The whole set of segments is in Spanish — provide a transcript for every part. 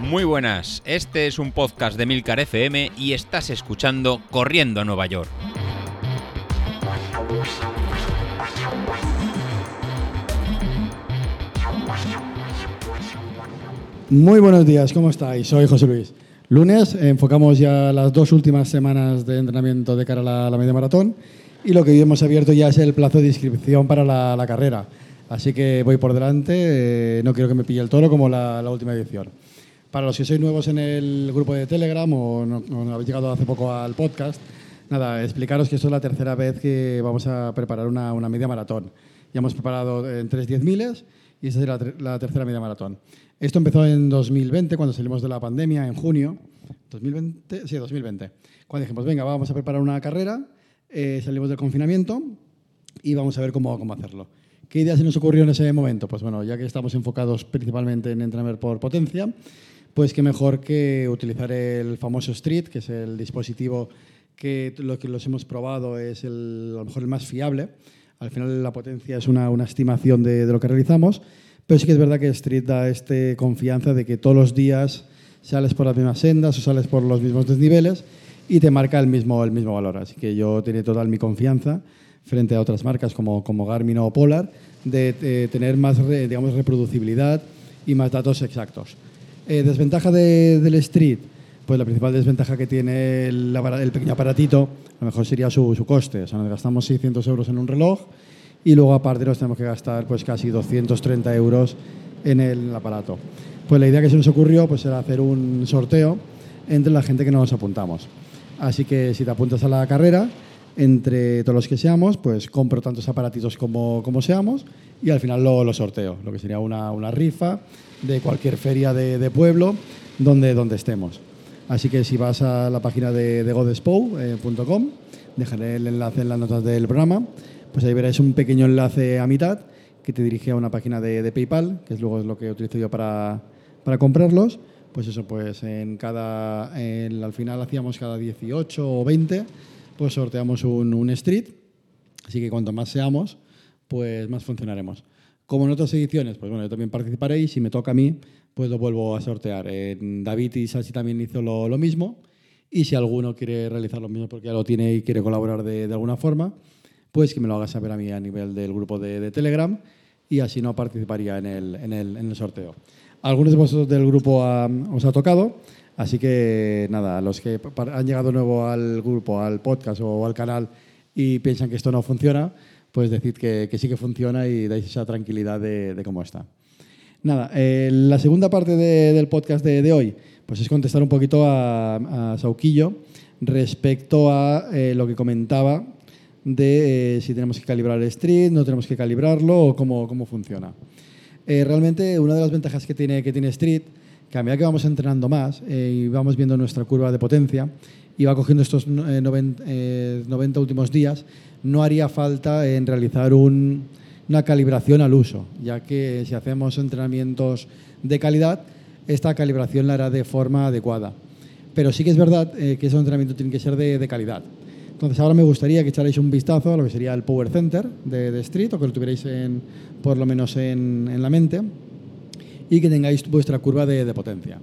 Muy buenas, este es un podcast de Milcar FM y estás escuchando Corriendo a Nueva York. Muy buenos días, ¿cómo estáis? Soy José Luis. Lunes enfocamos ya las dos últimas semanas de entrenamiento de cara a la, media maratón y lo que hoy hemos abierto ya es el plazo de inscripción para la, carrera. Así que voy por delante, eh, no quiero que me pille el toro como la, última edición. Para los que sois nuevos en el grupo de Telegram o no, habéis llegado hace poco al podcast, nada, explicaros que esto es la tercera vez que vamos a preparar una, media maratón. Ya hemos preparado en tres diez miles y esta es la tercera media maratón. Esto empezó en 2020, cuando salimos de la pandemia, en junio. 2020, sí, 2020. Cuando dijimos, venga, vamos a preparar una carrera, eh, salimos del confinamiento y vamos a ver cómo, cómo hacerlo. ¿Qué idea se nos ocurrió en ese momento? Pues bueno, ya que estamos enfocados principalmente en entrenar por potencia, pues qué mejor que utilizar el famoso Street, que es el dispositivo que lo que los hemos probado es el, a lo mejor el más fiable. Al final la potencia es una, una estimación de, de lo que realizamos pero sí que es verdad que Street da este confianza de que todos los días sales por las mismas sendas o sales por los mismos desniveles y te marca el mismo, el mismo valor. Así que yo tenía total mi confianza frente a otras marcas como, como Garmin o Polar de, tener más digamos, reproducibilidad y más datos exactos. Eh, desventaja del Street, pues la principal desventaja que tiene el, el, pequeño aparatito, a lo mejor sería su, su coste. O sea, nos gastamos 600 euros en un reloj y luego aparte nos tenemos que gastar pues casi 230 euros en el aparato. Pues la idea que se nos ocurrió pues era hacer un sorteo entre la gente que nos apuntamos. Así que si te apuntas a la carrera, entre todos los que seamos, pues compro tantos aparatitos como, como seamos y al final lo, lo sorteo, lo que sería una, una, rifa de cualquier feria de, pueblo donde, donde estemos. Así que si vas a la página de, de godespo.com, eh, dejaré el enlace en las notas del programa, pues ahí verás un pequeño enlace a mitad que te dirige a una página de, PayPal, que es luego es lo que utilizo yo para, para comprarlos. Pues eso, pues en cada, al final hacíamos cada 18 o 20, pues sorteamos un, un street. Así que cuanto más seamos, pues más funcionaremos. Como en otras ediciones, pues bueno, yo también participaré y si me toca a mí, pues lo vuelvo a sortear. David y Sachi también hizo lo, lo, mismo y si alguno quiere realizar lo mismo porque ya lo tiene y quiere colaborar de, de alguna forma, pues que me lo hagas saber a mí a nivel del grupo de, Telegram y así no participaría en el, en el, en el sorteo. Algunos de vosotros del grupo os ha tocado, así que nada, los que han llegado nuevo al grupo, al podcast o al canal y piensan que esto no funciona, pues decid que, sí que funciona y dais esa tranquilidad de, cómo está. Nada, eh, la segunda parte del podcast de, hoy pues es contestar un poquito a, Sauquillo respecto a eh, lo que comentaba de eh, si tenemos que calibrar el street, no tenemos que calibrarlo o cómo, cómo funciona. Realmente una de las ventajas que tiene, que tiene Street, que a medida que vamos entrenando más eh, y vamos viendo nuestra curva de potencia y va cogiendo estos 90, 90 últimos días, no haría falta en realizar un, una calibración al uso, ya que si hacemos entrenamientos de calidad, esta calibración la hará de forma adecuada. Pero sí que es verdad que ese entrenamiento tiene que ser de, de calidad. Entonces ahora me gustaría que echarais un vistazo a lo que sería el Power Center de, Street o que lo tuvierais en, por lo menos en, la mente y que tengáis vuestra curva de, potencia.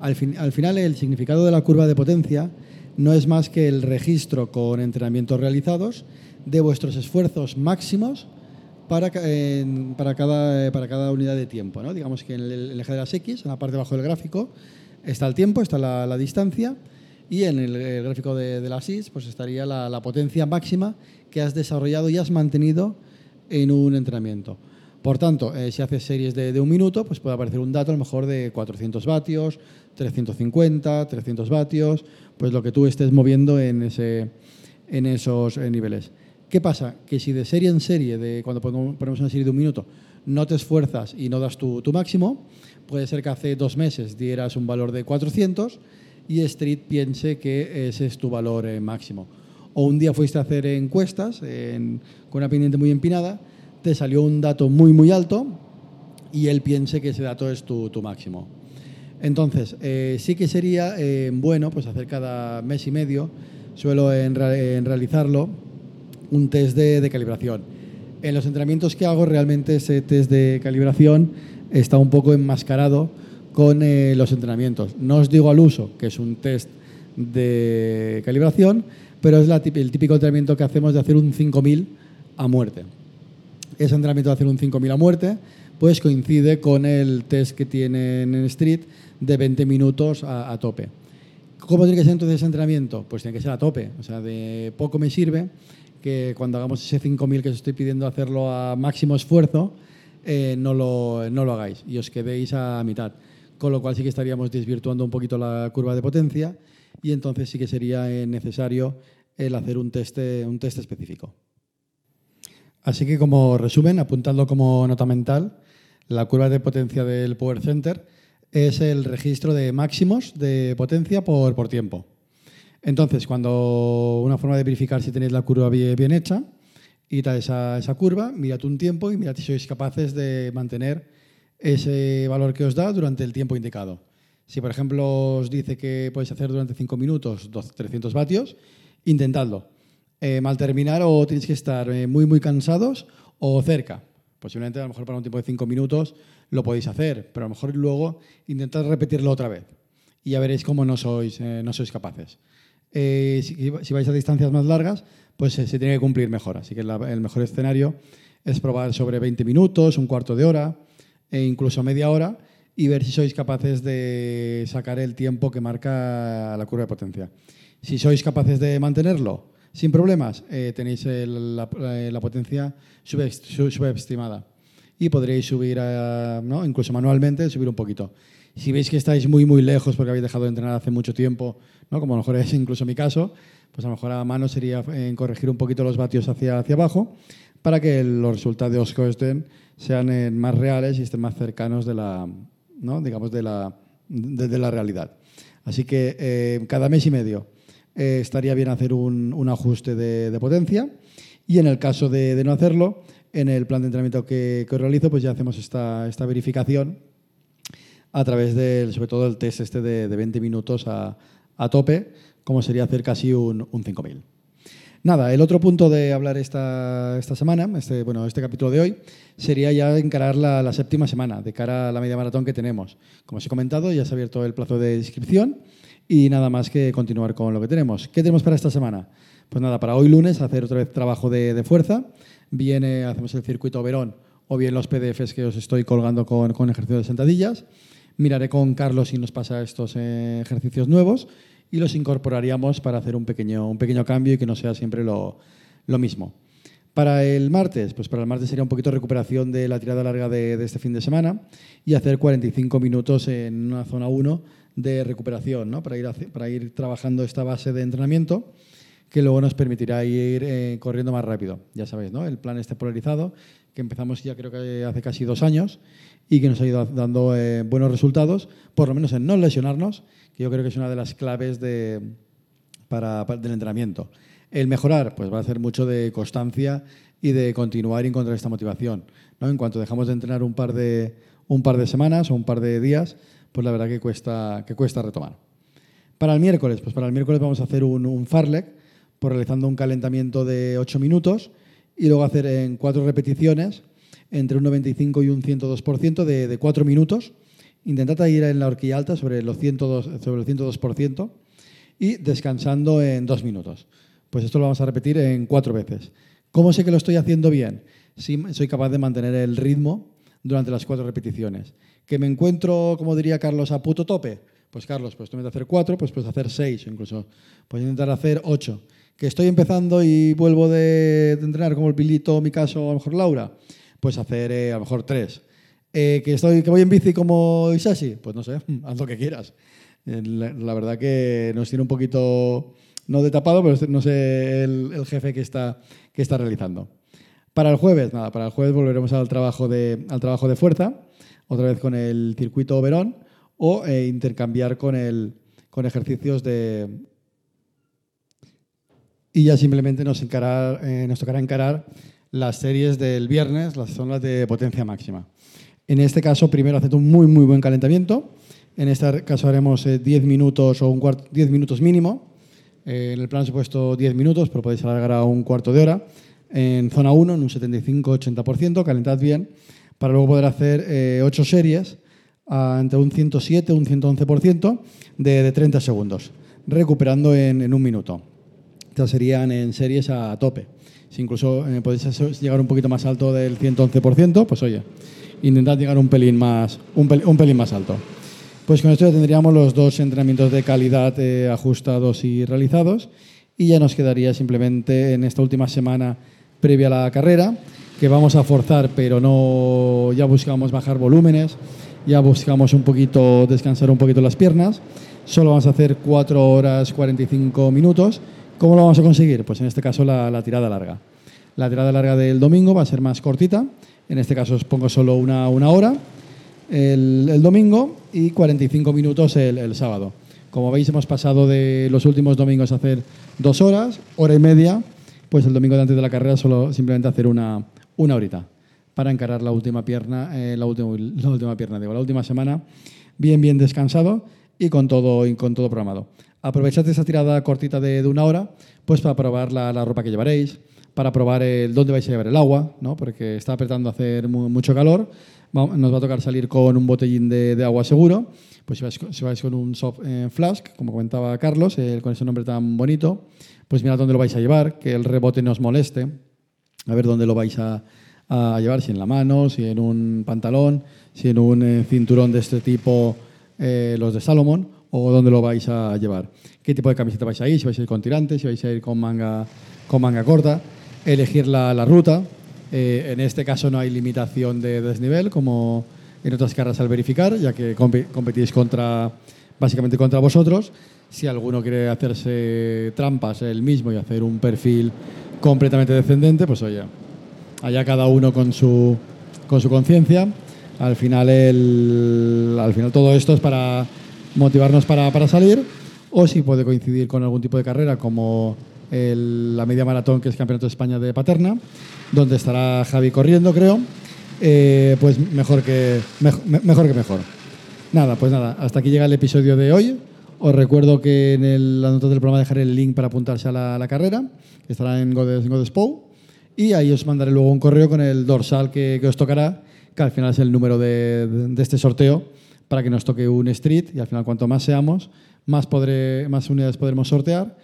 Al, al, final el significado de la curva de potencia no es más que el registro con entrenamientos realizados de vuestros esfuerzos máximos para, para, cada, para cada unidad de tiempo. ¿no? Digamos que en el, eje de las X, en la parte de abajo del gráfico, está el tiempo, está la, la distancia y en el, gráfico de, la SIS pues estaría la, potencia máxima que has desarrollado y has mantenido en un entrenamiento. Por tanto, eh, si haces series de, un minuto, pues puede aparecer un dato a lo mejor de 400 vatios, 350, 300 vatios, pues lo que tú estés moviendo en, ese, en esos eh, niveles. ¿Qué pasa? Que si de serie en serie, de cuando ponemos una serie de un minuto, no te esfuerzas y no das tu, máximo, puede ser que hace dos meses dieras un valor de 400 y Street piense que ese es tu valor eh, máximo. O un día fuiste a hacer encuestas con una pendiente muy empinada, te salió un dato muy, muy alto y él piense que ese dato es tu, tu máximo. Entonces, eh, sí que sería eh, bueno pues hacer cada mes y medio, suelo en, realizarlo, un test de, de, calibración. En los entrenamientos que hago, realmente ese test de calibración está un poco enmascarado con eh, los entrenamientos. No os digo al uso, que es un test de calibración, pero es el típico entrenamiento que hacemos de hacer un 5000 a muerte. Ese entrenamiento de hacer un 5000 a muerte pues coincide con el test que tienen en Street de 20 minutos a, tope. ¿Cómo tiene que ser entonces ese entrenamiento? Pues tiene que ser a tope. O sea, de poco me sirve que cuando hagamos ese 5.000 que os estoy pidiendo hacerlo a máximo esfuerzo, eh, no, lo, no lo hagáis y os quedéis a mitad. Con lo cual sí que estaríamos desvirtuando un poquito la curva de potencia y entonces sí que sería eh, necesario el hacer un test, un test específico. Así que como resumen, apuntando como nota mental, la curva de potencia del Power Center es el registro de máximos de potencia por, por tiempo. Entonces, cuando una forma de verificar si tenéis la curva bien, hecha, id a esa, esa curva, mirad un tiempo y mirad si sois capaces de mantener ese valor que os da durante el tiempo indicado. Si, por ejemplo, os dice que podéis hacer durante 5 minutos 300 vatios, intentadlo. Eh, mal terminar o tenéis que estar eh, muy, muy cansados o cerca. Posiblemente, a lo mejor para un tiempo de 5 minutos lo podéis hacer, pero a lo mejor luego intentad repetirlo otra vez y ya veréis cómo no sois, eh, no sois capaces. Si, vais a distancias más largas, pues se tiene que cumplir mejor. Así que el mejor escenario es probar sobre 20 minutos, un cuarto de hora e incluso media hora y ver si sois capaces de sacar el tiempo que marca la curva de potencia. Si sois capaces de mantenerlo sin problemas, eh, tenéis la, potencia subestimada y podréis subir, ¿no? incluso manualmente, subir un poquito. Si veis que estáis muy, muy lejos porque habéis dejado de entrenar hace mucho tiempo, ¿no? como a lo mejor es incluso mi caso, pues a lo mejor a mano sería en corregir un poquito los vatios hacia, hacia abajo para que los resultados que os den sean eh, más reales y estén más cercanos de la, ¿no? digamos, de la, de, la realidad. Así que eh, cada mes y medio eh, estaría bien hacer un, un ajuste de, de, potencia y en el caso de, de, no hacerlo, en el plan de entrenamiento que, que realizo, pues ya hacemos esta, esta verificación a través del, sobre todo, el test este de, 20 minutos a, tope, como sería hacer casi un, un 5000. Nada, el otro punto de hablar esta, esta semana, este, bueno, este capítulo de hoy, sería ya encarar la, séptima semana, de cara a la media maratón que tenemos. Como os he comentado, ya se ha abierto el plazo de inscripción y nada más que continuar con lo que tenemos. ¿Qué tenemos para esta semana? Pues nada, para hoy lunes hacer otra vez trabajo de, fuerza. Viene, hacemos el circuito Verón o bien los PDFs que os estoy colgando con, con ejercicios de sentadillas. Miraré con Carlos si nos pasa estos eh, ejercicios nuevos y los incorporaríamos para hacer un pequeño, un pequeño cambio y que no sea siempre lo, lo mismo. Para el martes, pues para el martes sería un poquito recuperación de la tirada larga de, de, este fin de semana y hacer 45 minutos en una zona 1 de recuperación, ¿no? para, ir para ir trabajando esta base de entrenamiento que luego nos permitirá ir eh, corriendo más rápido. Ya sabéis, ¿no? el plan este polarizado que empezamos ya creo que hace casi dos años y que nos ha ido dando eh, buenos resultados, por lo menos en no lesionarnos, que yo creo que es una de las claves de, para, del entrenamiento. El mejorar, pues va a ser mucho de constancia y de continuar y encontrar esta motivación. ¿no? En cuanto dejamos de entrenar un par de, un par de semanas o un par de días, pues la verdad que cuesta, que cuesta retomar. Para el miércoles, pues para el miércoles vamos a hacer un, un farlek, por realizando un calentamiento de 8 minutos y luego hacer en cuatro repeticiones entre un 95 y un 102% de, de cuatro minutos. Intentad ir en la horquilla alta sobre, los 102, sobre el 102% y descansando en dos minutos. Pues esto lo vamos a repetir en cuatro veces. ¿Cómo sé que lo estoy haciendo bien? Si soy capaz de mantener el ritmo durante las cuatro repeticiones. ¿Que me encuentro, como diría Carlos, a puto tope? Pues Carlos, pues tú me hacer cuatro, pues puedes hacer seis, incluso puedes intentar hacer ocho que estoy empezando y vuelvo de, entrenar como el Pilito, mi caso, a lo mejor Laura, pues hacer eh, a lo mejor tres. Eh, que, estoy, que voy en bici como Isashi, pues no sé, haz lo que quieras. Eh, la, verdad que nos tiene un poquito, no de tapado, pero no sé el, jefe que está, que está realizando. Para el jueves, nada, para el jueves volveremos al trabajo de, al trabajo de fuerza, otra vez con el circuito Verón, o intercambiar con, el, con ejercicios de, y ya simplemente nos, encarar, eh, nos tocará encarar las series del viernes, las zonas de potencia máxima. En este caso, primero hacer un muy, muy buen calentamiento. En este caso haremos 10 eh, minutos o un cuarto, 10 minutos mínimo. Eh, en el plan he puesto 10 minutos, pero podéis alargar a un cuarto de hora. En zona 1, en un 75-80%, calentad bien para luego poder hacer eh, ocho series entre un 107 y un 111% de, de 30 segundos, recuperando en, en un minuto. Estas serían en series a tope. Si incluso eh, podéis llegar un poquito más alto del 111%, pues oye, intentad llegar un pelín más, un, un pelín más alto. Pues con esto ya tendríamos los dos entrenamientos de calidad eh, ajustados y realizados y ya nos quedaría simplemente en esta última semana previa a la carrera que vamos a forzar, pero no ya buscamos bajar volúmenes, ya buscamos un poquito descansar un poquito las piernas. Solo vamos a hacer 4 horas 45 minutos. ¿Cómo lo vamos a conseguir? Pues en este caso la, tirada larga. La tirada larga del domingo va a ser más cortita. En este caso os pongo solo una, una hora el, domingo y 45 minutos el, sábado. Como veis, hemos pasado de los últimos domingos a hacer dos horas, hora y media, pues el domingo de antes de la carrera solo simplemente hacer una, una horita para encarar la última pierna, eh, la, última, la última pierna, digo, la última semana, bien, bien descansado y con todo, y con todo programado. Aprovechad esa tirada cortita de, de una hora, pues para probar la, la, ropa que llevaréis, para probar el, dónde vais a llevar el agua, ¿no? porque está apretando a hacer mucho calor nos va a tocar salir con un botellín de, agua seguro. Pues si vais, con un soft eh, flask, como comentaba Carlos, con ese nombre tan bonito, pues mirad dónde lo vais a llevar, que el rebote no os moleste. A ver dónde lo vais a, llevar, si en la mano, si en un pantalón, si en un eh, cinturón de este tipo, eh, los de Salomon, o dónde lo vais a llevar. ¿Qué tipo de camiseta vais a ir? Si vais a ir con tirantes, si vais a ir con manga, con manga corta. Elegir la, la ruta, eh, en este caso no hay limitación de desnivel como en otras carreras al verificar, ya que competís contra, básicamente contra vosotros. Si alguno quiere hacerse trampas él mismo y hacer un perfil completamente descendente, pues oye, allá cada uno con su, con su conciencia. Al final, al final todo esto es para motivarnos para, para salir o si puede coincidir con algún tipo de carrera como la media maratón que es Campeonato de España de Paterna donde estará Javi corriendo, creo. Eh, pues mejor que, mejor, que mejor. Nada, pues nada, hasta aquí llega el episodio de hoy. Os recuerdo que en el, la nota del programa dejaré el link para apuntarse a la, carrera, que estará en Godes, y ahí os mandaré luego un correo con el dorsal que, os tocará, que al final es el número de, este sorteo, para que nos toque un street, y al final cuanto más seamos, más, podré, más unidades podremos sortear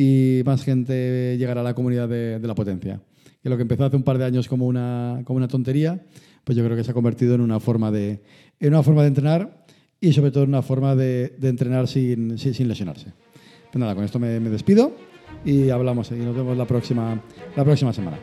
y más gente llegará a la comunidad de la potencia que lo que empezó hace un par de años como una, como una tontería, pues yo creo que se ha convertido en una forma de, en una forma de entrenar y sobre todo en una forma de, de entrenar sin, sin, lesionarse. Pues nada, con esto me, me despido y hablamos y nos vemos la próxima, la próxima semana.